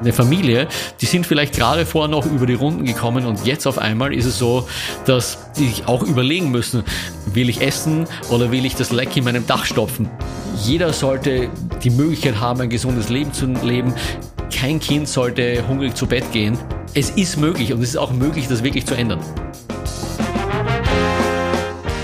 eine Familie, die sind vielleicht gerade vorher noch über die Runden gekommen und jetzt auf einmal ist es so, dass die sich auch überlegen müssen, will ich essen oder will ich das Leck in meinem Dach stopfen? Jeder sollte die Möglichkeit haben, ein gesundes Leben zu leben. Kein Kind sollte hungrig zu Bett gehen. Es ist möglich und es ist auch möglich, das wirklich zu ändern.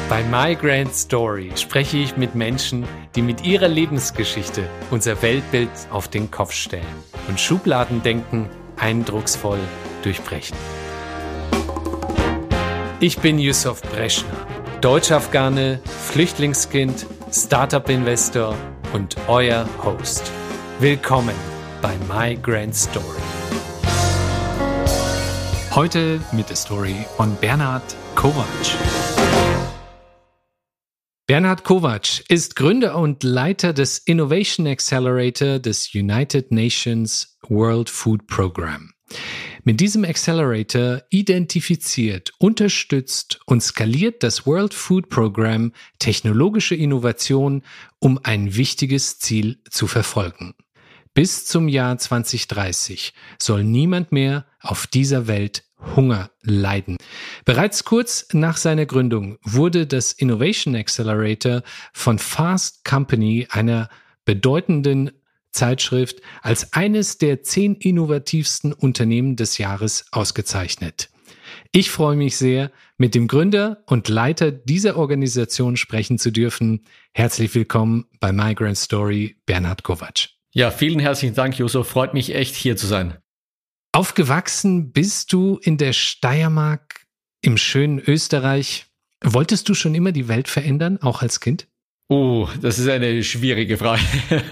Bei My Grand Story spreche ich mit Menschen, die mit ihrer Lebensgeschichte unser Weltbild auf den Kopf stellen und Schubladendenken eindrucksvoll durchbrechen. Ich bin Yusuf Breschner, Deutsch-Afghane, Flüchtlingskind, Startup-Investor und euer Host. Willkommen bei My Grand Story. Heute mit der Story von Bernhard Kovac. Bernhard Kovac ist Gründer und Leiter des Innovation Accelerator des United Nations World Food Program. Mit diesem Accelerator identifiziert, unterstützt und skaliert das World Food Program technologische Innovation, um ein wichtiges Ziel zu verfolgen. Bis zum Jahr 2030 soll niemand mehr auf dieser Welt Hunger leiden. Bereits kurz nach seiner Gründung wurde das Innovation Accelerator von Fast Company, einer bedeutenden Zeitschrift, als eines der zehn innovativsten Unternehmen des Jahres ausgezeichnet. Ich freue mich sehr, mit dem Gründer und Leiter dieser Organisation sprechen zu dürfen. Herzlich willkommen bei Migrant Story, Bernhard Kovac. Ja, vielen herzlichen Dank, Joso. Freut mich echt, hier zu sein. Aufgewachsen bist du in der Steiermark im schönen Österreich. Wolltest du schon immer die Welt verändern, auch als Kind? Oh, das ist eine schwierige Frage.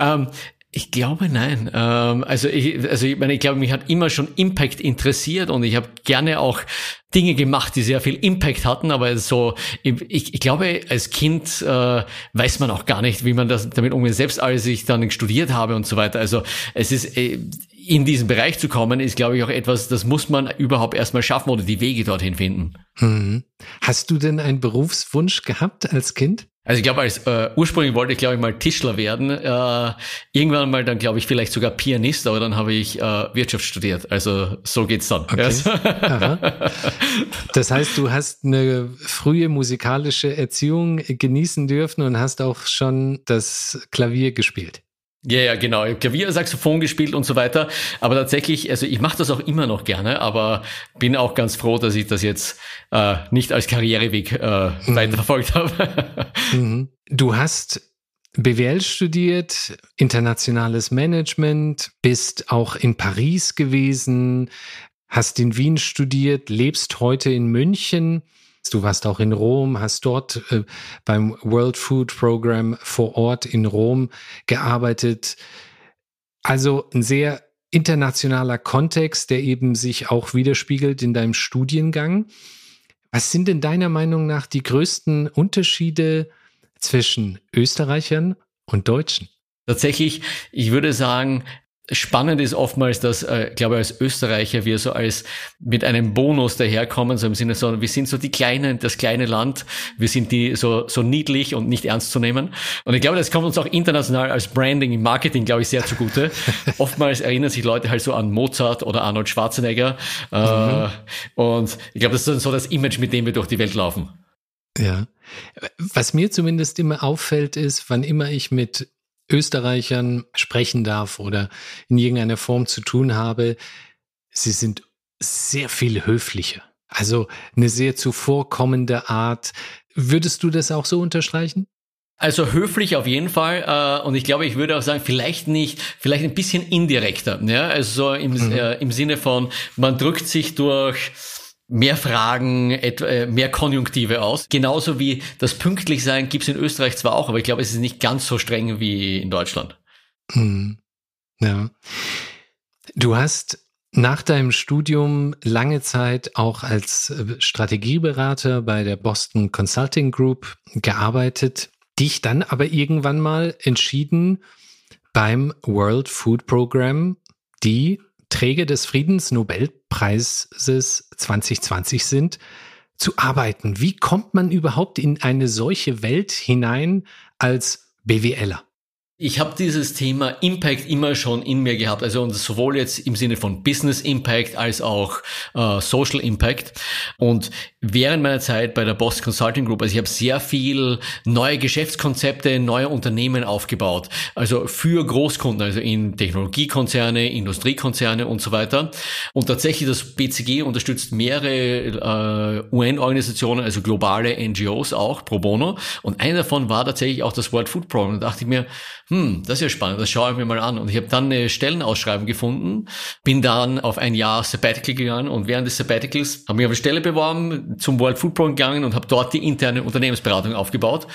ähm, ich glaube nein. Ähm, also ich, also ich meine, ich glaube, mich hat immer schon Impact interessiert und ich habe gerne auch Dinge gemacht, die sehr viel Impact hatten. Aber so, ich, ich glaube, als Kind äh, weiß man auch gar nicht, wie man das damit umgeht. Selbst als ich dann studiert habe und so weiter. Also es ist äh, in diesen Bereich zu kommen, ist, glaube ich, auch etwas, das muss man überhaupt erstmal schaffen oder die Wege dorthin finden. Hm. Hast du denn einen Berufswunsch gehabt als Kind? Also ich glaube, als äh, ursprünglich wollte ich, glaube ich, mal Tischler werden. Äh, irgendwann mal dann, glaube ich, vielleicht sogar Pianist, aber dann habe ich äh, Wirtschaft studiert. Also so geht's dann. Okay. das heißt, du hast eine frühe musikalische Erziehung genießen dürfen und hast auch schon das Klavier gespielt. Ja, ja, genau. Ich habe Klavier, Saxophon gespielt und so weiter. Aber tatsächlich, also ich mache das auch immer noch gerne, aber bin auch ganz froh, dass ich das jetzt äh, nicht als Karriereweg äh, mhm. weiterverfolgt habe. Mhm. Du hast BWL studiert, internationales Management, bist auch in Paris gewesen, hast in Wien studiert, lebst heute in München. Du warst auch in Rom, hast dort äh, beim World Food Program vor Ort in Rom gearbeitet. Also ein sehr internationaler Kontext, der eben sich auch widerspiegelt in deinem Studiengang. Was sind denn deiner Meinung nach die größten Unterschiede zwischen Österreichern und Deutschen? Tatsächlich, ich würde sagen, Spannend ist oftmals, dass, äh, glaube ich, als Österreicher wir so als mit einem Bonus daherkommen, so im Sinne so, wir sind so die kleinen, das kleine Land, wir sind die so, so niedlich und nicht ernst zu nehmen. Und ich glaube, das kommt uns auch international als Branding im Marketing, glaube ich, sehr zugute. Oftmals erinnern sich Leute halt so an Mozart oder Arnold Schwarzenegger. Äh, mhm. Und ich glaube, das ist so das Image, mit dem wir durch die Welt laufen. Ja. Was mir zumindest immer auffällt, ist, wann immer ich mit Österreichern sprechen darf oder in irgendeiner Form zu tun habe, sie sind sehr viel höflicher. Also eine sehr zuvorkommende Art. Würdest du das auch so unterstreichen? Also höflich auf jeden Fall äh, und ich glaube, ich würde auch sagen, vielleicht nicht, vielleicht ein bisschen indirekter. Ja? Also so im, mhm. äh, im Sinne von, man drückt sich durch mehr Fragen, äh, mehr Konjunktive aus. Genauso wie das Pünktlichsein gibt es in Österreich zwar auch, aber ich glaube, es ist nicht ganz so streng wie in Deutschland. Hm. Ja. Du hast nach deinem Studium lange Zeit auch als äh, Strategieberater bei der Boston Consulting Group gearbeitet, dich dann aber irgendwann mal entschieden, beim World Food Program die Träger des Friedensnobelpreises 2020 sind, zu arbeiten. Wie kommt man überhaupt in eine solche Welt hinein als BWLer? Ich habe dieses Thema Impact immer schon in mir gehabt, also und sowohl jetzt im Sinne von Business Impact als auch äh, Social Impact. Und während meiner Zeit bei der Boss Consulting Group, also ich habe sehr viel neue Geschäftskonzepte, neue Unternehmen aufgebaut, also für Großkunden, also in Technologiekonzerne, Industriekonzerne und so weiter. Und tatsächlich das BCG unterstützt mehrere äh, UN-Organisationen, also globale NGOs auch pro bono. Und einer davon war tatsächlich auch das World Food Program. Da dachte ich mir, hm, das ist ja spannend, das schaue ich mir mal an. Und ich habe dann eine Stellenausschreibung gefunden, bin dann auf ein Jahr Sabbatical gegangen und während des Sabbaticals habe ich auf eine Stelle beworben, zum World Food Program gegangen und habe dort die interne Unternehmensberatung aufgebaut.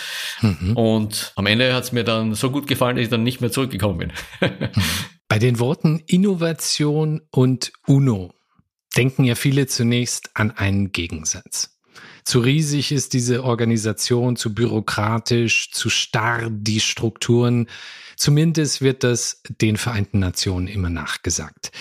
Mhm. Und am Ende hat es mir dann so gut gefallen, dass ich dann nicht mehr zurückgekommen bin. Bei den Worten Innovation und UNO denken ja viele zunächst an einen Gegensatz. Zu riesig ist diese Organisation, zu bürokratisch, zu starr die Strukturen. Zumindest wird das den Vereinten Nationen immer nachgesagt.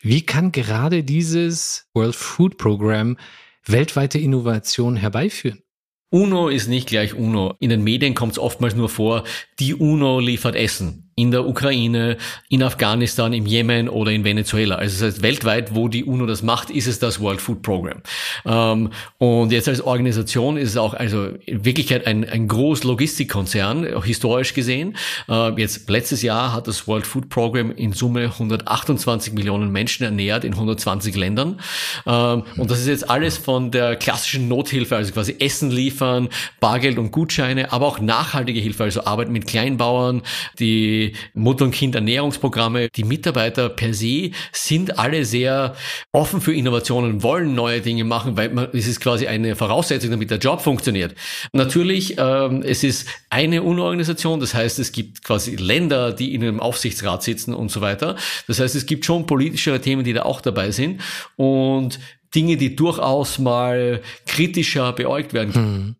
Wie kann gerade dieses World Food Program weltweite Innovation herbeiführen? UNO ist nicht gleich UNO. In den Medien kommt es oftmals nur vor, die UNO liefert Essen in der Ukraine, in Afghanistan, im Jemen oder in Venezuela. Also das heißt, weltweit, wo die UNO das macht, ist es das World Food Program. Ähm, und jetzt als Organisation ist es auch also in Wirklichkeit ein, ein groß Logistikkonzern, historisch gesehen. Äh, jetzt letztes Jahr hat das World Food Program in Summe 128 Millionen Menschen ernährt in 120 Ländern. Ähm, und das ist jetzt alles von der klassischen Nothilfe, also quasi Essen liefern, Bargeld und Gutscheine, aber auch nachhaltige Hilfe, also Arbeit mit Kleinbauern, die Mutter- und Kindernährungsprogramme. Die Mitarbeiter per se sind alle sehr offen für Innovationen, wollen neue Dinge machen, weil man, es ist quasi eine Voraussetzung, damit der Job funktioniert. Natürlich, ähm, es ist eine UNO-Organisation, das heißt, es gibt quasi Länder, die in einem Aufsichtsrat sitzen und so weiter. Das heißt, es gibt schon politischere Themen, die da auch dabei sind und Dinge, die durchaus mal kritischer beäugt werden. Hm.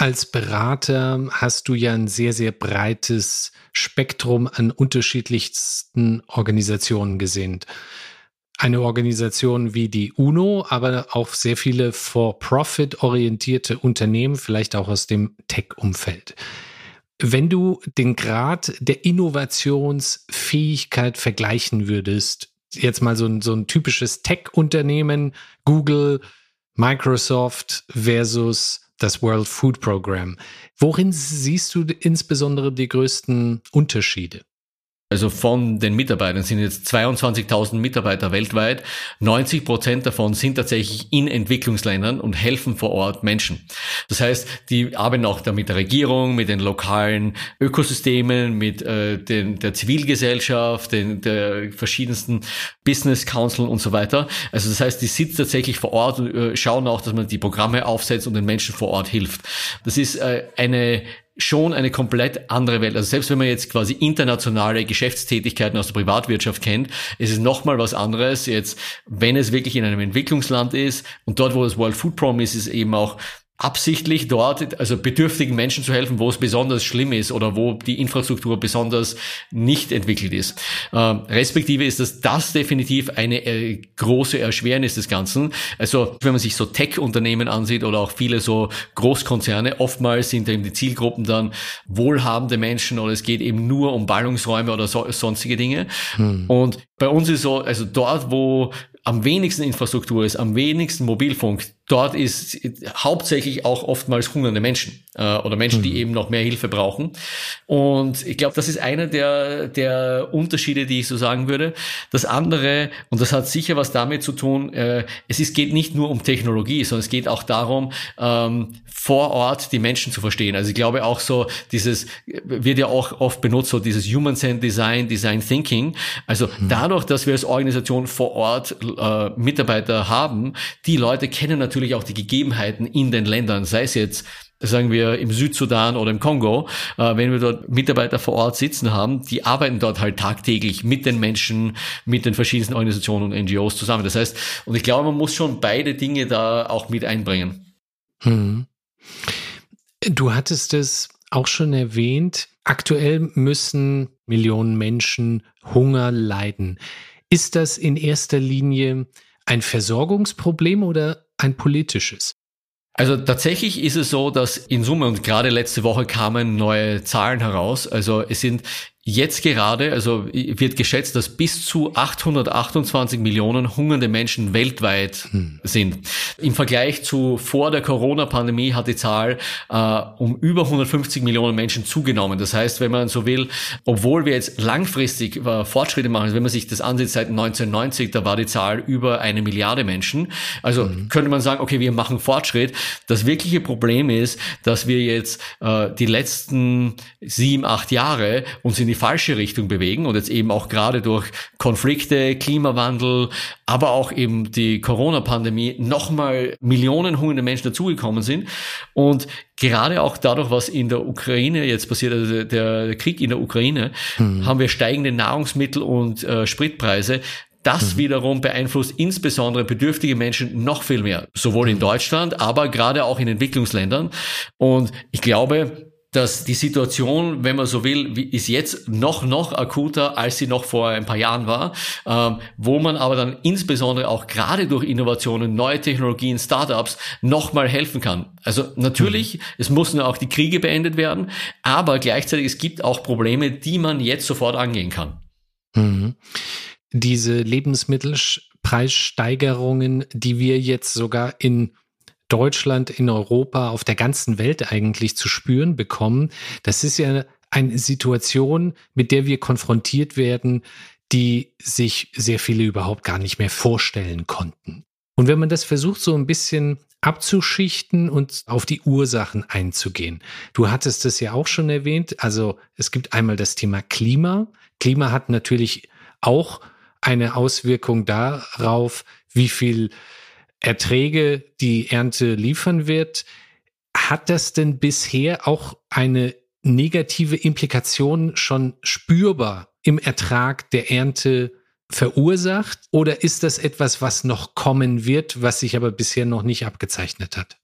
Als Berater hast du ja ein sehr, sehr breites Spektrum an unterschiedlichsten Organisationen gesehen. Eine Organisation wie die UNO, aber auch sehr viele for-profit-orientierte Unternehmen, vielleicht auch aus dem Tech-Umfeld. Wenn du den Grad der Innovationsfähigkeit vergleichen würdest, jetzt mal so ein, so ein typisches Tech-Unternehmen, Google, Microsoft versus das World Food Program. Worin siehst du insbesondere die größten Unterschiede? Also von den Mitarbeitern sind jetzt 22.000 Mitarbeiter weltweit. 90 Prozent davon sind tatsächlich in Entwicklungsländern und helfen vor Ort Menschen. Das heißt, die arbeiten auch da mit der Regierung, mit den lokalen Ökosystemen, mit äh, den, der Zivilgesellschaft, den der verschiedensten Business Council und so weiter. Also das heißt, die sitzen tatsächlich vor Ort und äh, schauen auch, dass man die Programme aufsetzt und den Menschen vor Ort hilft. Das ist äh, eine schon eine komplett andere Welt. Also selbst wenn man jetzt quasi internationale Geschäftstätigkeiten aus der Privatwirtschaft kennt, ist es nochmal was anderes jetzt, wenn es wirklich in einem Entwicklungsland ist und dort, wo das World Food Program ist, ist eben auch absichtlich dort, also bedürftigen Menschen zu helfen, wo es besonders schlimm ist oder wo die Infrastruktur besonders nicht entwickelt ist. Ähm, respektive ist das, das definitiv eine äh, große Erschwernis des Ganzen. Also wenn man sich so Tech-Unternehmen ansieht oder auch viele so Großkonzerne, oftmals sind eben die Zielgruppen dann wohlhabende Menschen oder es geht eben nur um Ballungsräume oder so, sonstige Dinge. Hm. Und bei uns ist so, also dort, wo am wenigsten Infrastruktur ist, am wenigsten Mobilfunk, dort ist hauptsächlich auch oftmals hungernde Menschen äh, oder Menschen, mhm. die eben noch mehr Hilfe brauchen. Und ich glaube, das ist einer der, der Unterschiede, die ich so sagen würde. Das andere, und das hat sicher was damit zu tun, äh, es ist, geht nicht nur um Technologie, sondern es geht auch darum, ähm, vor Ort die Menschen zu verstehen. Also ich glaube auch so, dieses wird ja auch oft benutzt, so dieses Human-Centered Design, Design Thinking. Also mhm. dadurch, dass wir als Organisation vor Ort äh, Mitarbeiter haben, die Leute kennen natürlich auch die Gegebenheiten in den Ländern, sei es jetzt sagen wir im Südsudan oder im Kongo, äh, wenn wir dort Mitarbeiter vor Ort sitzen haben, die arbeiten dort halt tagtäglich mit den Menschen, mit den verschiedensten Organisationen und NGOs zusammen. Das heißt, und ich glaube, man muss schon beide Dinge da auch mit einbringen. Hm. Du hattest es auch schon erwähnt, aktuell müssen Millionen Menschen Hunger leiden. Ist das in erster Linie ein Versorgungsproblem oder ein politisches? Also tatsächlich ist es so, dass in Summe und gerade letzte Woche kamen neue Zahlen heraus. Also es sind Jetzt gerade, also wird geschätzt, dass bis zu 828 Millionen hungernde Menschen weltweit hm. sind. Im Vergleich zu vor der Corona-Pandemie hat die Zahl äh, um über 150 Millionen Menschen zugenommen. Das heißt, wenn man so will, obwohl wir jetzt langfristig äh, Fortschritte machen, also wenn man sich das ansieht seit 1990, da war die Zahl über eine Milliarde Menschen. Also mhm. könnte man sagen, okay, wir machen Fortschritt. Das wirkliche Problem ist, dass wir jetzt äh, die letzten sieben, acht Jahre uns in die falsche Richtung bewegen und jetzt eben auch gerade durch Konflikte, Klimawandel, aber auch eben die Corona-Pandemie nochmal Millionen hungernde Menschen dazugekommen sind. Und gerade auch dadurch, was in der Ukraine jetzt passiert, also der Krieg in der Ukraine, mhm. haben wir steigende Nahrungsmittel und äh, Spritpreise. Das mhm. wiederum beeinflusst insbesondere bedürftige Menschen noch viel mehr, sowohl in mhm. Deutschland, aber gerade auch in Entwicklungsländern. Und ich glaube, dass die Situation, wenn man so will, ist jetzt noch, noch akuter, als sie noch vor ein paar Jahren war, ähm, wo man aber dann insbesondere auch gerade durch Innovationen, neue Technologien, Startups nochmal helfen kann. Also natürlich, mhm. es müssen auch die Kriege beendet werden, aber gleichzeitig es gibt auch Probleme, die man jetzt sofort angehen kann. Mhm. Diese Lebensmittelpreissteigerungen, die wir jetzt sogar in Deutschland, in Europa, auf der ganzen Welt eigentlich zu spüren bekommen. Das ist ja eine Situation, mit der wir konfrontiert werden, die sich sehr viele überhaupt gar nicht mehr vorstellen konnten. Und wenn man das versucht, so ein bisschen abzuschichten und auf die Ursachen einzugehen. Du hattest es ja auch schon erwähnt. Also es gibt einmal das Thema Klima. Klima hat natürlich auch eine Auswirkung darauf, wie viel Erträge die Ernte liefern wird. Hat das denn bisher auch eine negative Implikation schon spürbar im Ertrag der Ernte verursacht? Oder ist das etwas, was noch kommen wird, was sich aber bisher noch nicht abgezeichnet hat?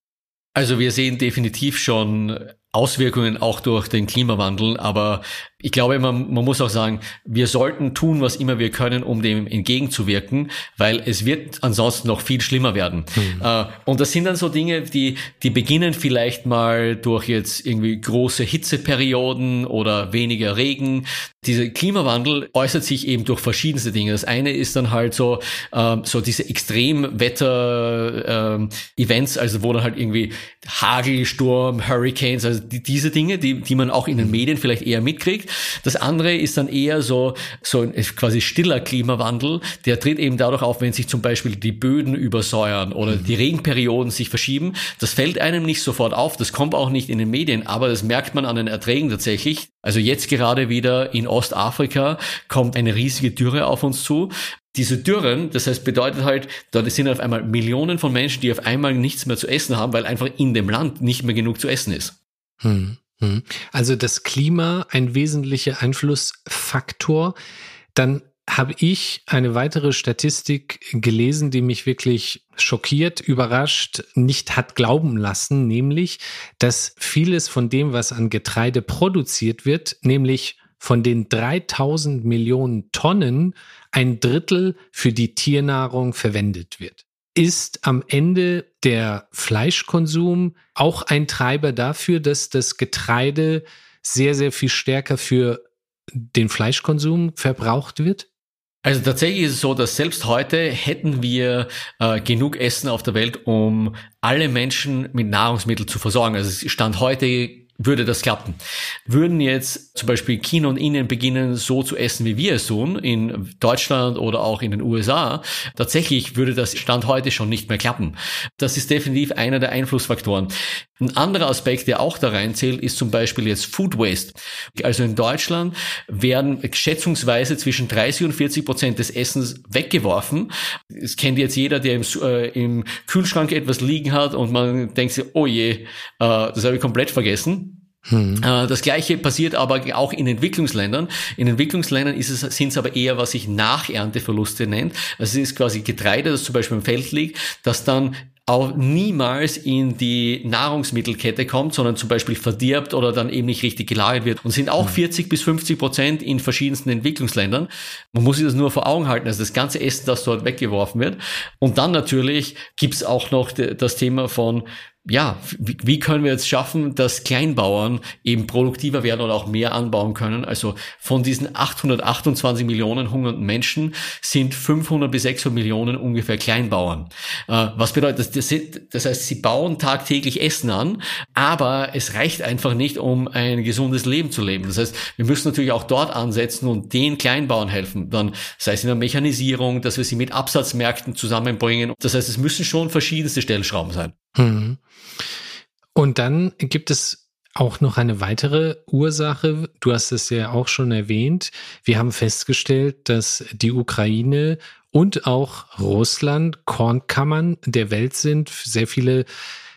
Also wir sehen definitiv schon Auswirkungen auch durch den Klimawandel, aber ich glaube, man, man muss auch sagen, wir sollten tun, was immer wir können, um dem entgegenzuwirken, weil es wird ansonsten noch viel schlimmer werden. Mhm. Äh, und das sind dann so Dinge, die, die beginnen vielleicht mal durch jetzt irgendwie große Hitzeperioden oder weniger Regen. Dieser Klimawandel äußert sich eben durch verschiedenste Dinge. Das eine ist dann halt so, äh, so diese Extremwetter-Events, äh, also wo dann halt irgendwie Hagel, Sturm, Hurricanes, also die, diese Dinge, die, die man auch in den Medien vielleicht eher mitkriegt. Das andere ist dann eher so, so ein quasi stiller Klimawandel. Der tritt eben dadurch auf, wenn sich zum Beispiel die Böden übersäuern oder mhm. die Regenperioden sich verschieben. Das fällt einem nicht sofort auf. Das kommt auch nicht in den Medien, aber das merkt man an den Erträgen tatsächlich. Also jetzt gerade wieder in Ostafrika kommt eine riesige Dürre auf uns zu diese Dürren, das heißt, bedeutet halt, dort sind auf einmal Millionen von Menschen, die auf einmal nichts mehr zu essen haben, weil einfach in dem Land nicht mehr genug zu essen ist. Hm, hm. Also das Klima ein wesentlicher Einflussfaktor. Dann habe ich eine weitere Statistik gelesen, die mich wirklich schockiert, überrascht, nicht hat glauben lassen, nämlich, dass vieles von dem, was an Getreide produziert wird, nämlich von den 3000 Millionen Tonnen ein Drittel für die Tiernahrung verwendet wird ist am Ende der Fleischkonsum auch ein Treiber dafür, dass das Getreide sehr, sehr viel stärker für den Fleischkonsum verbraucht wird? Also tatsächlich ist es so, dass selbst heute hätten wir äh, genug Essen auf der Welt, um alle Menschen mit Nahrungsmitteln zu versorgen. Also es stand heute würde das klappen. Würden jetzt zum Beispiel China und Indien beginnen, so zu essen, wie wir es tun, in Deutschland oder auch in den USA, tatsächlich würde das Stand heute schon nicht mehr klappen. Das ist definitiv einer der Einflussfaktoren. Ein anderer Aspekt, der auch da reinzählt, ist zum Beispiel jetzt Food Waste. Also in Deutschland werden schätzungsweise zwischen 30 und 40 Prozent des Essens weggeworfen. Es kennt jetzt jeder, der im, äh, im Kühlschrank etwas liegen hat und man denkt sich, oh je, äh, das habe ich komplett vergessen. Hm. Äh, das gleiche passiert aber auch in Entwicklungsländern. In Entwicklungsländern sind es aber eher, was sich Nachernteverluste nennt. Also es ist quasi Getreide, das zum Beispiel im Feld liegt, das dann auch niemals in die Nahrungsmittelkette kommt, sondern zum Beispiel verdirbt oder dann eben nicht richtig gelagert wird und sind auch 40 mhm. bis 50 Prozent in verschiedensten Entwicklungsländern. Man muss sich das nur vor Augen halten, also das ganze Essen, das dort weggeworfen wird. Und dann natürlich gibt's auch noch das Thema von ja, wie können wir jetzt schaffen, dass Kleinbauern eben produktiver werden oder auch mehr anbauen können? Also von diesen 828 Millionen hungernden Menschen sind 500 bis 600 Millionen ungefähr Kleinbauern. Äh, was bedeutet das? Das heißt, sie bauen tagtäglich Essen an, aber es reicht einfach nicht, um ein gesundes Leben zu leben. Das heißt, wir müssen natürlich auch dort ansetzen und den Kleinbauern helfen. Dann sei es in der Mechanisierung, dass wir sie mit Absatzmärkten zusammenbringen. Das heißt, es müssen schon verschiedenste Stellschrauben sein. Hm. Und dann gibt es auch noch eine weitere Ursache. Du hast es ja auch schon erwähnt. Wir haben festgestellt, dass die Ukraine und auch Russland Kornkammern der Welt sind. Sehr viele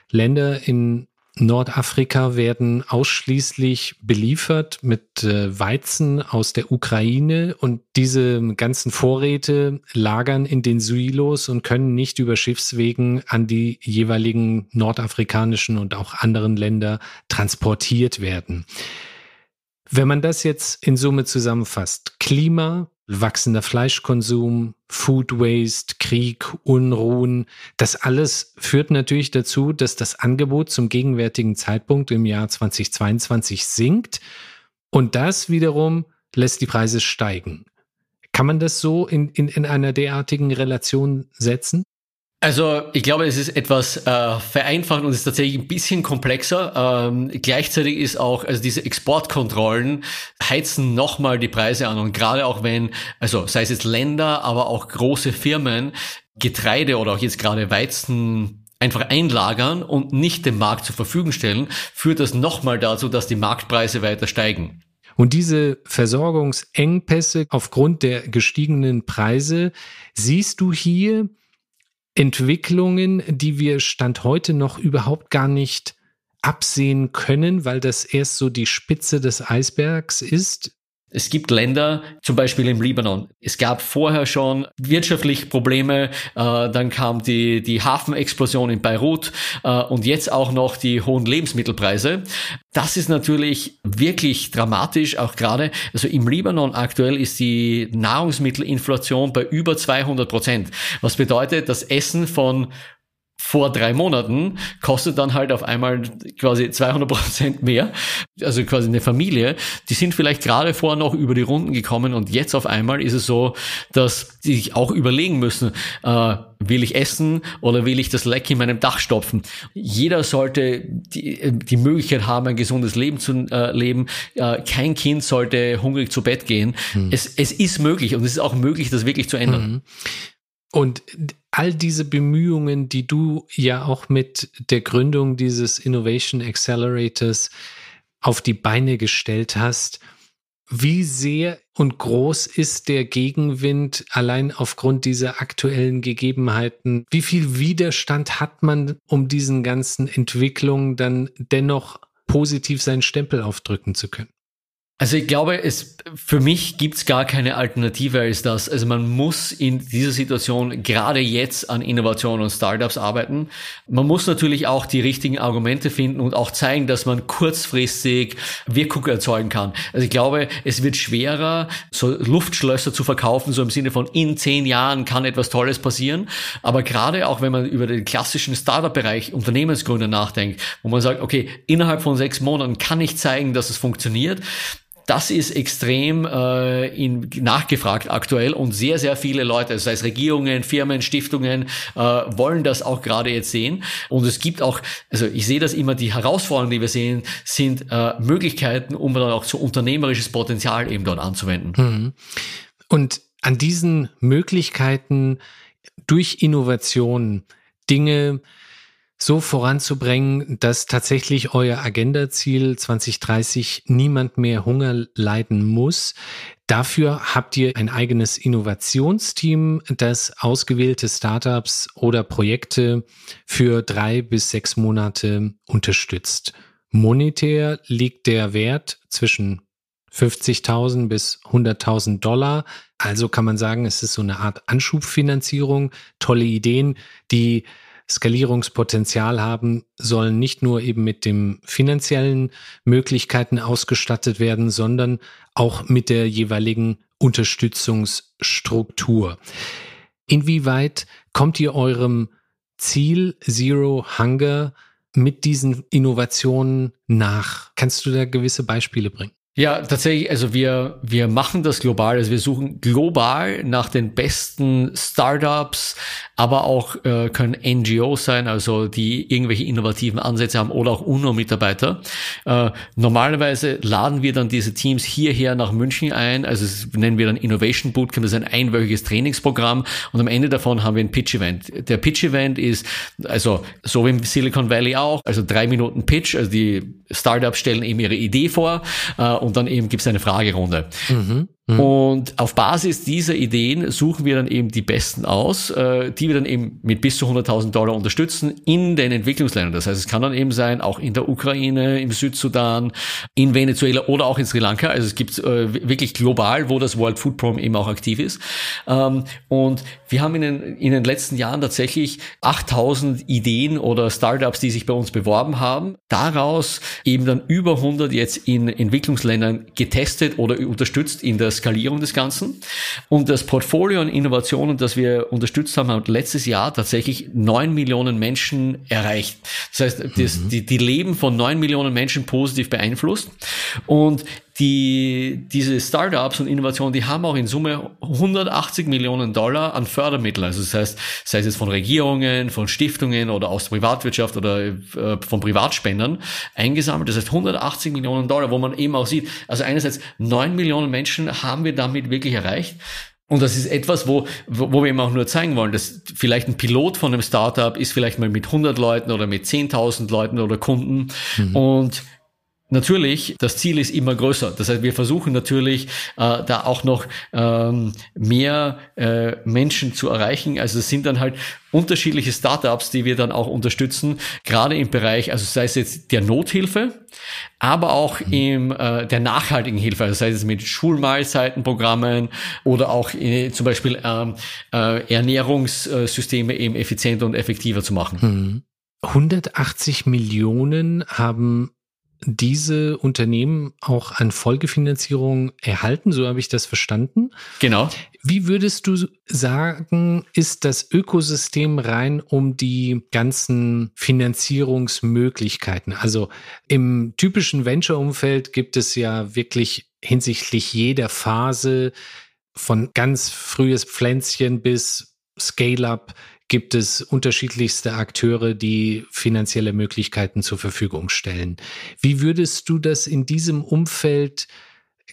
Länder in Nordafrika werden ausschließlich beliefert mit äh, Weizen aus der Ukraine und diese ganzen Vorräte lagern in den Silos und können nicht über Schiffswegen an die jeweiligen nordafrikanischen und auch anderen Länder transportiert werden. Wenn man das jetzt in Summe zusammenfasst, Klima, wachsender Fleischkonsum, Food Waste, Krieg, Unruhen, das alles führt natürlich dazu, dass das Angebot zum gegenwärtigen Zeitpunkt im Jahr 2022 sinkt und das wiederum lässt die Preise steigen. Kann man das so in, in, in einer derartigen Relation setzen? Also ich glaube, es ist etwas äh, vereinfacht und es ist tatsächlich ein bisschen komplexer. Ähm, gleichzeitig ist auch, also diese Exportkontrollen heizen nochmal die Preise an und gerade auch wenn, also sei es jetzt Länder, aber auch große Firmen Getreide oder auch jetzt gerade Weizen einfach einlagern und nicht dem Markt zur Verfügung stellen, führt das nochmal dazu, dass die Marktpreise weiter steigen. Und diese Versorgungsengpässe aufgrund der gestiegenen Preise siehst du hier Entwicklungen, die wir Stand heute noch überhaupt gar nicht absehen können, weil das erst so die Spitze des Eisbergs ist. Es gibt Länder, zum Beispiel im Libanon. Es gab vorher schon wirtschaftlich Probleme, äh, dann kam die, die Hafenexplosion in Beirut äh, und jetzt auch noch die hohen Lebensmittelpreise. Das ist natürlich wirklich dramatisch, auch gerade, also im Libanon aktuell ist die Nahrungsmittelinflation bei über 200 Prozent. Was bedeutet, das Essen von vor drei Monaten kostet dann halt auf einmal quasi 200 Prozent mehr. Also quasi eine Familie, die sind vielleicht gerade vorher noch über die Runden gekommen und jetzt auf einmal ist es so, dass die sich auch überlegen müssen, äh, will ich essen oder will ich das Leck in meinem Dach stopfen? Jeder sollte die, die Möglichkeit haben, ein gesundes Leben zu äh, leben. Äh, kein Kind sollte hungrig zu Bett gehen. Hm. Es, es ist möglich und es ist auch möglich, das wirklich zu ändern. Hm. Und all diese Bemühungen, die du ja auch mit der Gründung dieses Innovation Accelerators auf die Beine gestellt hast, wie sehr und groß ist der Gegenwind allein aufgrund dieser aktuellen Gegebenheiten? Wie viel Widerstand hat man, um diesen ganzen Entwicklungen dann dennoch positiv seinen Stempel aufdrücken zu können? Also ich glaube, es für mich gibt's gar keine Alternative als das. Also man muss in dieser Situation gerade jetzt an Innovation und Startups arbeiten. Man muss natürlich auch die richtigen Argumente finden und auch zeigen, dass man kurzfristig Wirkung erzeugen kann. Also ich glaube, es wird schwerer, so Luftschlösser zu verkaufen, so im Sinne von in zehn Jahren kann etwas Tolles passieren. Aber gerade auch wenn man über den klassischen Startup-Bereich Unternehmensgründer nachdenkt, wo man sagt, okay, innerhalb von sechs Monaten kann ich zeigen, dass es funktioniert das ist extrem äh, in, nachgefragt aktuell und sehr, sehr viele Leute, sei es Regierungen, Firmen, Stiftungen, äh, wollen das auch gerade jetzt sehen. Und es gibt auch, also ich sehe das immer, die Herausforderungen, die wir sehen, sind äh, Möglichkeiten, um dann auch so unternehmerisches Potenzial eben dort anzuwenden. Mhm. Und an diesen Möglichkeiten durch Innovation Dinge so voranzubringen, dass tatsächlich euer Agenda-Ziel 2030 niemand mehr Hunger leiden muss. Dafür habt ihr ein eigenes Innovationsteam, das ausgewählte Startups oder Projekte für drei bis sechs Monate unterstützt. Monetär liegt der Wert zwischen 50.000 bis 100.000 Dollar. Also kann man sagen, es ist so eine Art Anschubfinanzierung. Tolle Ideen, die Skalierungspotenzial haben, sollen nicht nur eben mit dem finanziellen Möglichkeiten ausgestattet werden, sondern auch mit der jeweiligen Unterstützungsstruktur. Inwieweit kommt ihr eurem Ziel Zero Hunger mit diesen Innovationen nach? Kannst du da gewisse Beispiele bringen? Ja, tatsächlich, also wir, wir machen das global, also wir suchen global nach den besten Startups, aber auch äh, können NGOs sein, also die irgendwelche innovativen Ansätze haben oder auch UNO-Mitarbeiter. Äh, normalerweise laden wir dann diese Teams hierher nach München ein, also nennen wir dann Innovation Bootcamp, das ist ein einwöchiges Trainingsprogramm. Und am Ende davon haben wir ein Pitch-Event. Der Pitch-Event ist, also so wie im Silicon Valley auch, also drei Minuten Pitch, also die Startups stellen eben ihre Idee vor äh, und dann eben gibt es eine Fragerunde. Mhm. Mhm. Und auf Basis dieser Ideen suchen wir dann eben die besten aus, äh, die wir dann eben mit bis zu 100.000 Dollar unterstützen in den Entwicklungsländern. Das heißt, es kann dann eben sein, auch in der Ukraine, im Südsudan, in Venezuela oder auch in Sri Lanka. Also es gibt äh, wirklich global, wo das World Food Program eben auch aktiv ist. Ähm, und wir haben in den, in den letzten Jahren tatsächlich 8.000 Ideen oder Startups, die sich bei uns beworben haben. Daraus eben dann über 100 jetzt in Entwicklungsländern getestet oder unterstützt in der Skalierung des Ganzen. Und das Portfolio an Innovationen, das wir unterstützt haben, hat letztes Jahr tatsächlich neun Millionen Menschen erreicht. Das heißt, das, mhm. die, die Leben von neun Millionen Menschen positiv beeinflusst. Und die, diese Startups und Innovationen, die haben auch in Summe 180 Millionen Dollar an Fördermitteln. Also das heißt, sei es jetzt von Regierungen, von Stiftungen oder aus der Privatwirtschaft oder äh, von Privatspendern eingesammelt. Das heißt 180 Millionen Dollar, wo man eben auch sieht, also einerseits neun Millionen Menschen haben wir damit wirklich erreicht. Und das ist etwas, wo, wo wir eben auch nur zeigen wollen, dass vielleicht ein Pilot von einem Startup ist vielleicht mal mit 100 Leuten oder mit 10.000 Leuten oder Kunden. Mhm. Und Natürlich, das Ziel ist immer größer. Das heißt, wir versuchen natürlich, äh, da auch noch ähm, mehr äh, Menschen zu erreichen. Also es sind dann halt unterschiedliche Startups, die wir dann auch unterstützen, gerade im Bereich, also sei es jetzt der Nothilfe, aber auch mhm. im äh, der nachhaltigen Hilfe, also sei es mit Schulmahlzeitenprogrammen oder auch äh, zum Beispiel ähm, äh, Ernährungssysteme eben effizienter und effektiver zu machen. 180 mhm. Millionen haben diese Unternehmen auch an Folgefinanzierung erhalten, so habe ich das verstanden. Genau. Wie würdest du sagen, ist das Ökosystem rein um die ganzen Finanzierungsmöglichkeiten? Also im typischen Venture-Umfeld gibt es ja wirklich hinsichtlich jeder Phase von ganz frühes Pflänzchen bis Scale-up gibt es unterschiedlichste Akteure, die finanzielle Möglichkeiten zur Verfügung stellen. Wie würdest du das in diesem Umfeld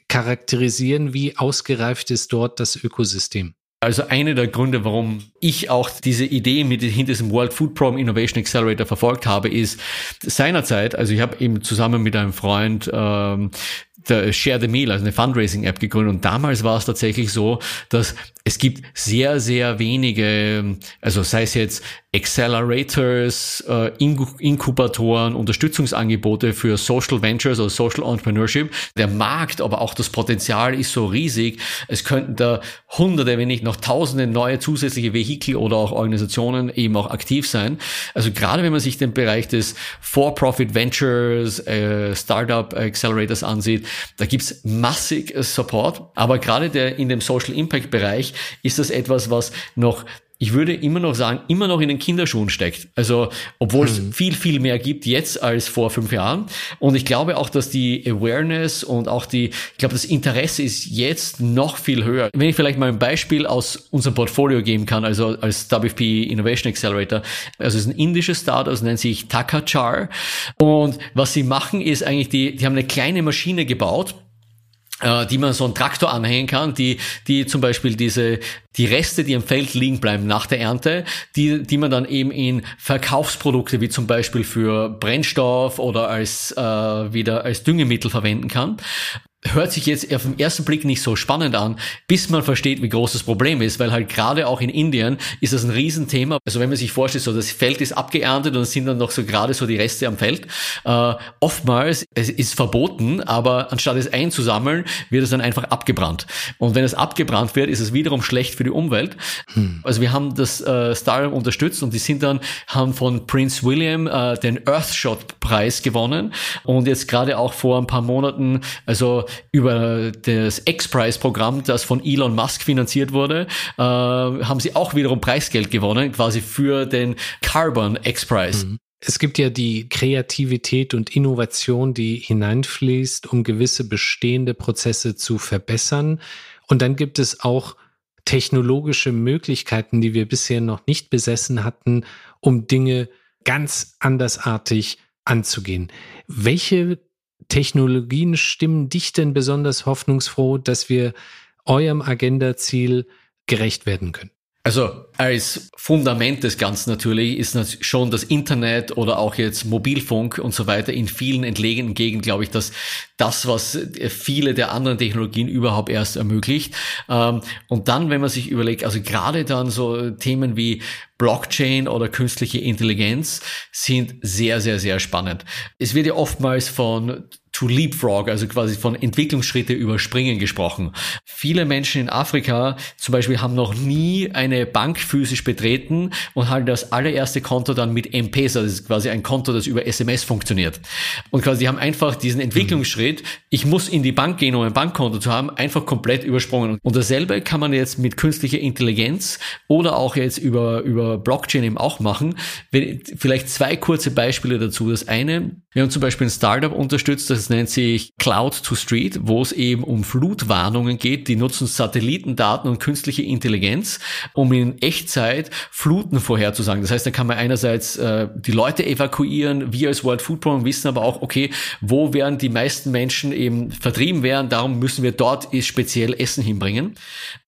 charakterisieren? Wie ausgereift ist dort das Ökosystem? Also eine der Gründe, warum ich auch diese Idee mit hinter diesem World Food Program Innovation Accelerator verfolgt habe, ist seinerzeit, also ich habe eben zusammen mit einem Freund ähm, der Share the Meal, also eine Fundraising-App gegründet. Und damals war es tatsächlich so, dass es gibt sehr, sehr wenige, also sei es jetzt Accelerators, äh, Inkubatoren, Unterstützungsangebote für Social Ventures oder Social Entrepreneurship. Der Markt, aber auch das Potenzial ist so riesig. Es könnten da hunderte, wenn nicht noch tausende neue zusätzliche Vehikel oder auch Organisationen eben auch aktiv sein. Also gerade wenn man sich den Bereich des For-Profit Ventures, äh, Startup Accelerators ansieht, da gibt's massig Support. Aber gerade der in dem Social Impact Bereich ist das etwas, was noch ich würde immer noch sagen, immer noch in den Kinderschuhen steckt. Also, obwohl es mhm. viel, viel mehr gibt jetzt als vor fünf Jahren. Und ich glaube auch, dass die Awareness und auch die, ich glaube, das Interesse ist jetzt noch viel höher. Wenn ich vielleicht mal ein Beispiel aus unserem Portfolio geben kann, also als WFP Innovation Accelerator. Also, es ist ein indisches Startup, das nennt sich Takachar. Und was sie machen, ist eigentlich, die, die haben eine kleine Maschine gebaut, die man so einen Traktor anhängen kann, die, die zum Beispiel diese, die Reste, die am Feld liegen bleiben nach der Ernte, die, die man dann eben in Verkaufsprodukte wie zum Beispiel für Brennstoff oder als, äh, wieder als Düngemittel verwenden kann hört sich jetzt auf den ersten Blick nicht so spannend an, bis man versteht, wie groß das Problem ist, weil halt gerade auch in Indien ist das ein Riesenthema. Also wenn man sich vorstellt, so das Feld ist abgeerntet und es sind dann noch so gerade so die Reste am Feld. Äh, oftmals, es ist verboten, aber anstatt es einzusammeln, wird es dann einfach abgebrannt. Und wenn es abgebrannt wird, ist es wiederum schlecht für die Umwelt. Hm. Also wir haben das äh, Startup unterstützt und die sind dann, haben von Prince William äh, den Earthshot Preis gewonnen und jetzt gerade auch vor ein paar Monaten, also über das X-Prize-Programm, das von Elon Musk finanziert wurde, äh, haben sie auch wiederum Preisgeld gewonnen, quasi für den Carbon X-Prize. Mhm. Es gibt ja die Kreativität und Innovation, die hineinfließt, um gewisse bestehende Prozesse zu verbessern. Und dann gibt es auch technologische Möglichkeiten, die wir bisher noch nicht besessen hatten, um Dinge ganz andersartig anzugehen. Welche Technologien stimmen dich denn besonders hoffnungsfroh, dass wir eurem Agenda-Ziel gerecht werden können? Also als Fundament des Ganzen natürlich ist schon das Internet oder auch jetzt Mobilfunk und so weiter in vielen entlegenen Gegenden, glaube ich, dass das, was viele der anderen Technologien überhaupt erst ermöglicht. Ähm, und dann, wenn man sich überlegt, also gerade dann so Themen wie Blockchain oder künstliche Intelligenz sind sehr, sehr, sehr spannend. Es wird ja oftmals von to leapfrog, also quasi von Entwicklungsschritte überspringen gesprochen. Viele Menschen in Afrika zum Beispiel haben noch nie eine Bank physisch betreten und haben das allererste Konto dann mit M-Pesa, das ist quasi ein Konto, das über SMS funktioniert. Und quasi die haben einfach diesen Entwicklungsschritt, ich muss in die Bank gehen, um ein Bankkonto zu haben, einfach komplett übersprungen. Und dasselbe kann man jetzt mit künstlicher Intelligenz oder auch jetzt über, über Blockchain eben auch machen. Vielleicht zwei kurze Beispiele dazu. Das eine, wir haben zum Beispiel ein Startup unterstützt, das das nennt sich Cloud to Street, wo es eben um Flutwarnungen geht. Die nutzen Satellitendaten und künstliche Intelligenz, um in Echtzeit Fluten vorherzusagen. Das heißt, da kann man einerseits äh, die Leute evakuieren. Wir als World Food Program wissen aber auch, okay, wo werden die meisten Menschen eben vertrieben werden. Darum müssen wir dort speziell Essen hinbringen.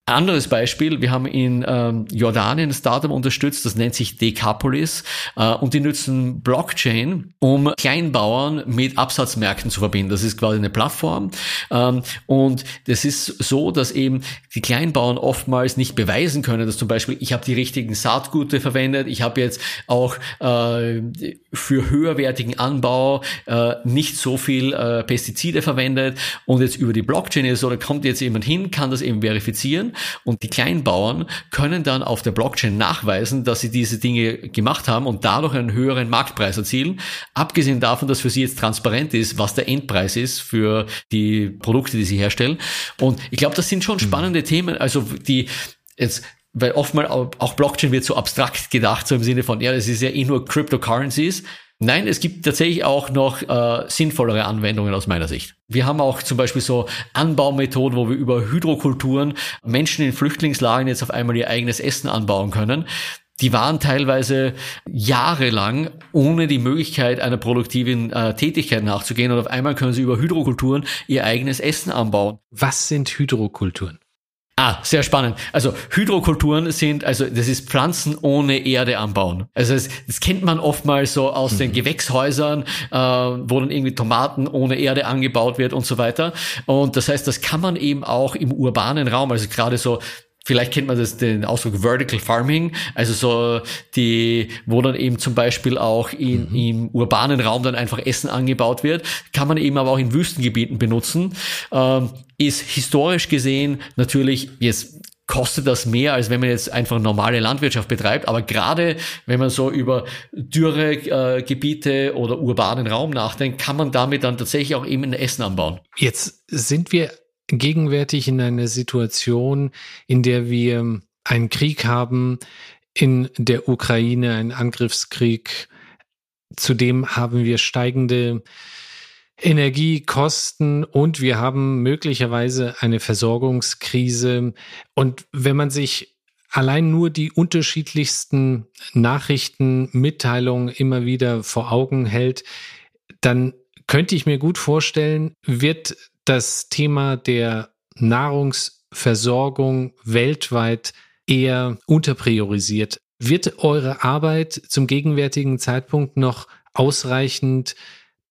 Anderes Beispiel, wir haben in ähm, Jordanien ein Startup unterstützt, das nennt sich Decapolis äh, und die nutzen Blockchain, um Kleinbauern mit Absatzmärkten zu verbinden. Das ist quasi eine Plattform ähm, und das ist so, dass eben die Kleinbauern oftmals nicht beweisen können, dass zum Beispiel ich habe die richtigen Saatgute verwendet, ich habe jetzt auch äh, für höherwertigen Anbau äh, nicht so viel äh, Pestizide verwendet und jetzt über die Blockchain ist so, da kommt jetzt jemand hin, kann das eben verifizieren und die Kleinbauern können dann auf der Blockchain nachweisen, dass sie diese Dinge gemacht haben und dadurch einen höheren Marktpreis erzielen. Abgesehen davon, dass für sie jetzt transparent ist, was der Endpreis ist für die Produkte, die sie herstellen. Und ich glaube, das sind schon spannende Themen, also die jetzt weil oftmals auch Blockchain wird so abstrakt gedacht, so im Sinne von, ja, das ist ja eh nur Cryptocurrencies. Nein, es gibt tatsächlich auch noch äh, sinnvollere Anwendungen aus meiner Sicht. Wir haben auch zum Beispiel so Anbaumethoden, wo wir über Hydrokulturen Menschen in Flüchtlingslagern jetzt auf einmal ihr eigenes Essen anbauen können. Die waren teilweise jahrelang ohne die Möglichkeit einer produktiven äh, Tätigkeit nachzugehen und auf einmal können sie über Hydrokulturen ihr eigenes Essen anbauen. Was sind Hydrokulturen? Ah, sehr spannend. Also Hydrokulturen sind, also das ist Pflanzen ohne Erde anbauen. Also das, das kennt man oftmals so aus mhm. den Gewächshäusern, äh, wo dann irgendwie Tomaten ohne Erde angebaut wird und so weiter. Und das heißt, das kann man eben auch im urbanen Raum, also gerade so Vielleicht kennt man das den Ausdruck Vertical Farming, also so die, wo dann eben zum Beispiel auch in, mhm. im urbanen Raum dann einfach Essen angebaut wird, kann man eben aber auch in Wüstengebieten benutzen. Ähm, ist historisch gesehen natürlich jetzt kostet das mehr, als wenn man jetzt einfach normale Landwirtschaft betreibt. Aber gerade wenn man so über Dürregebiete äh, oder urbanen Raum nachdenkt, kann man damit dann tatsächlich auch eben ein Essen anbauen. Jetzt sind wir gegenwärtig in einer Situation, in der wir einen Krieg haben in der Ukraine, einen Angriffskrieg. Zudem haben wir steigende Energiekosten und wir haben möglicherweise eine Versorgungskrise. Und wenn man sich allein nur die unterschiedlichsten Nachrichten, Mitteilungen immer wieder vor Augen hält, dann könnte ich mir gut vorstellen, wird das Thema der Nahrungsversorgung weltweit eher unterpriorisiert. Wird eure Arbeit zum gegenwärtigen Zeitpunkt noch ausreichend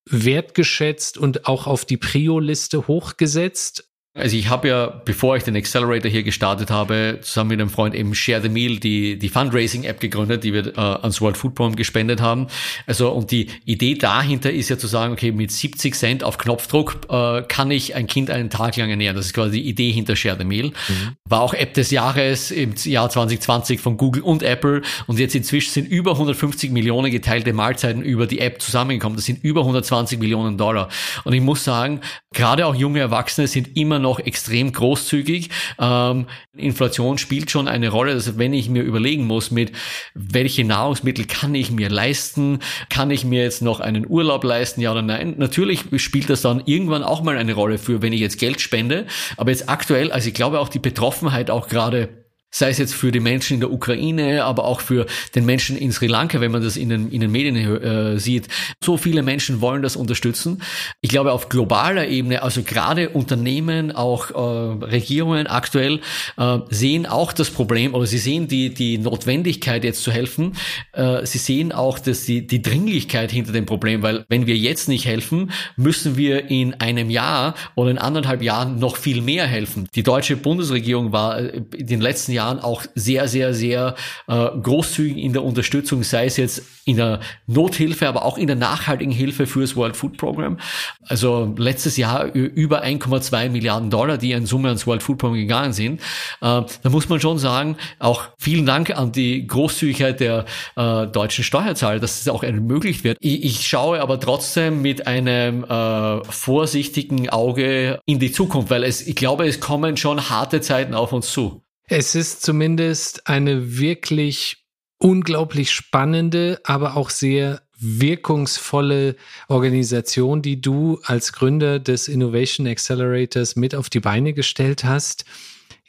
wertgeschätzt und auch auf die Prio-Liste hochgesetzt? Also ich habe ja, bevor ich den Accelerator hier gestartet habe, zusammen mit einem Freund eben Share the Meal, die, die Fundraising-App gegründet, die wir äh, ans World Food Programme gespendet haben. Also und die Idee dahinter ist ja zu sagen, okay, mit 70 Cent auf Knopfdruck äh, kann ich ein Kind einen Tag lang ernähren. Das ist quasi die Idee hinter Share the Meal. Mhm. War auch App des Jahres im Jahr 2020 von Google und Apple und jetzt inzwischen sind über 150 Millionen geteilte Mahlzeiten über die App zusammengekommen. Das sind über 120 Millionen Dollar. Und ich muss sagen, Gerade auch junge Erwachsene sind immer noch extrem großzügig. Ähm, Inflation spielt schon eine Rolle. Also wenn ich mir überlegen muss, mit welche Nahrungsmittel kann ich mir leisten, kann ich mir jetzt noch einen Urlaub leisten, ja oder nein? Natürlich spielt das dann irgendwann auch mal eine Rolle für, wenn ich jetzt Geld spende. Aber jetzt aktuell, also ich glaube auch die Betroffenheit auch gerade sei es jetzt für die Menschen in der Ukraine, aber auch für den Menschen in Sri Lanka, wenn man das in den, in den Medien äh, sieht. So viele Menschen wollen das unterstützen. Ich glaube, auf globaler Ebene, also gerade Unternehmen, auch äh, Regierungen aktuell, äh, sehen auch das Problem oder sie sehen die, die Notwendigkeit, jetzt zu helfen. Äh, sie sehen auch dass die, die Dringlichkeit hinter dem Problem, weil wenn wir jetzt nicht helfen, müssen wir in einem Jahr oder in anderthalb Jahren noch viel mehr helfen. Die deutsche Bundesregierung war äh, in den letzten Jahren Jahren auch sehr, sehr, sehr äh, großzügig in der Unterstützung, sei es jetzt in der Nothilfe, aber auch in der nachhaltigen Hilfe fürs World Food Program. Also letztes Jahr über 1,2 Milliarden Dollar, die in Summe ans World Food Program gegangen sind. Äh, da muss man schon sagen, auch vielen Dank an die Großzügigkeit der äh, deutschen Steuerzahler, dass es auch ermöglicht wird. Ich, ich schaue aber trotzdem mit einem äh, vorsichtigen Auge in die Zukunft, weil es, ich glaube, es kommen schon harte Zeiten auf uns zu. Es ist zumindest eine wirklich unglaublich spannende, aber auch sehr wirkungsvolle Organisation, die du als Gründer des Innovation Accelerators mit auf die Beine gestellt hast.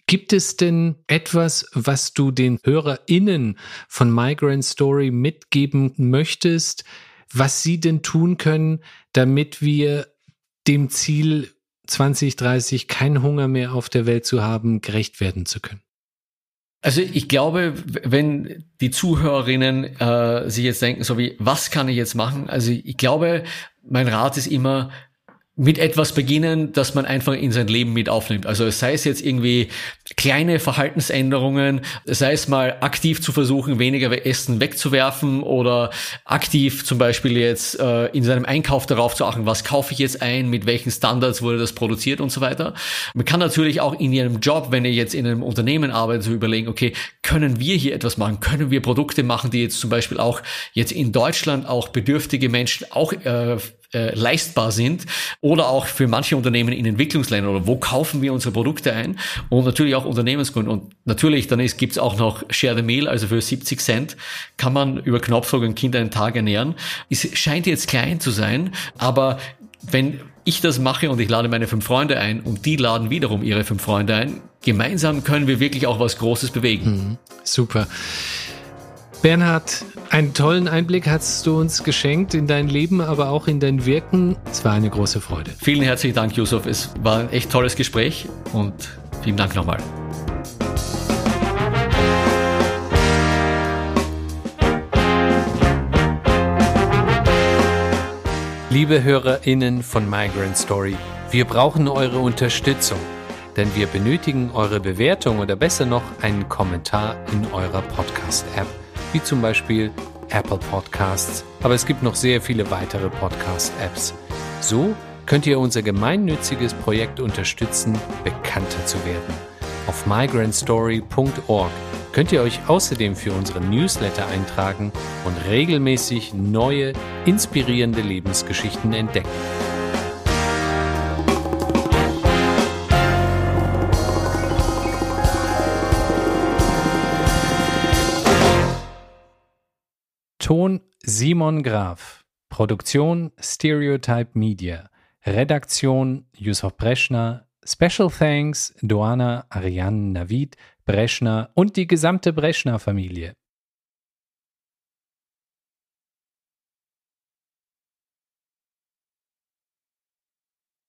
Gibt es denn etwas, was du den HörerInnen von Migrant Story mitgeben möchtest, was sie denn tun können, damit wir dem Ziel 2030 keinen Hunger mehr auf der Welt zu haben, gerecht werden zu können? Also ich glaube, wenn die Zuhörerinnen äh, sich jetzt denken, so wie, was kann ich jetzt machen? Also ich glaube, mein Rat ist immer, mit etwas beginnen, das man einfach in sein Leben mit aufnimmt. Also sei es jetzt irgendwie kleine Verhaltensänderungen, sei es mal aktiv zu versuchen, weniger Essen wegzuwerfen oder aktiv zum Beispiel jetzt äh, in seinem Einkauf darauf zu achten, was kaufe ich jetzt ein, mit welchen Standards wurde das produziert und so weiter. Man kann natürlich auch in ihrem Job, wenn ihr jetzt in einem Unternehmen arbeitet, so überlegen, okay, können wir hier etwas machen? Können wir Produkte machen, die jetzt zum Beispiel auch jetzt in Deutschland auch bedürftige Menschen auch äh, äh, leistbar sind oder auch für manche Unternehmen in Entwicklungsländern oder wo kaufen wir unsere Produkte ein und natürlich auch Unternehmensgründe und natürlich dann gibt es auch noch Share the Meal, also für 70 Cent kann man über Knopfdruck ein Kind einen Tag ernähren. Es scheint jetzt klein zu sein, aber wenn ich das mache und ich lade meine fünf Freunde ein und die laden wiederum ihre fünf Freunde ein, gemeinsam können wir wirklich auch was Großes bewegen. Mhm, super. Bernhard, einen tollen Einblick hast du uns geschenkt in dein Leben, aber auch in dein Wirken. Es war eine große Freude. Vielen herzlichen Dank, Yusuf. Es war ein echt tolles Gespräch und vielen Dank nochmal. Liebe HörerInnen von Migrant Story, wir brauchen eure Unterstützung, denn wir benötigen eure Bewertung oder besser noch einen Kommentar in eurer Podcast-App wie zum Beispiel Apple Podcasts, aber es gibt noch sehr viele weitere Podcast-Apps. So könnt ihr unser gemeinnütziges Projekt unterstützen, bekannter zu werden. Auf migrantstory.org könnt ihr euch außerdem für unseren Newsletter eintragen und regelmäßig neue, inspirierende Lebensgeschichten entdecken. Ton Simon Graf. Produktion Stereotype Media. Redaktion Yusuf Breschner. Special Thanks Doana Ariane Navid Breschner und die gesamte Breschner Familie.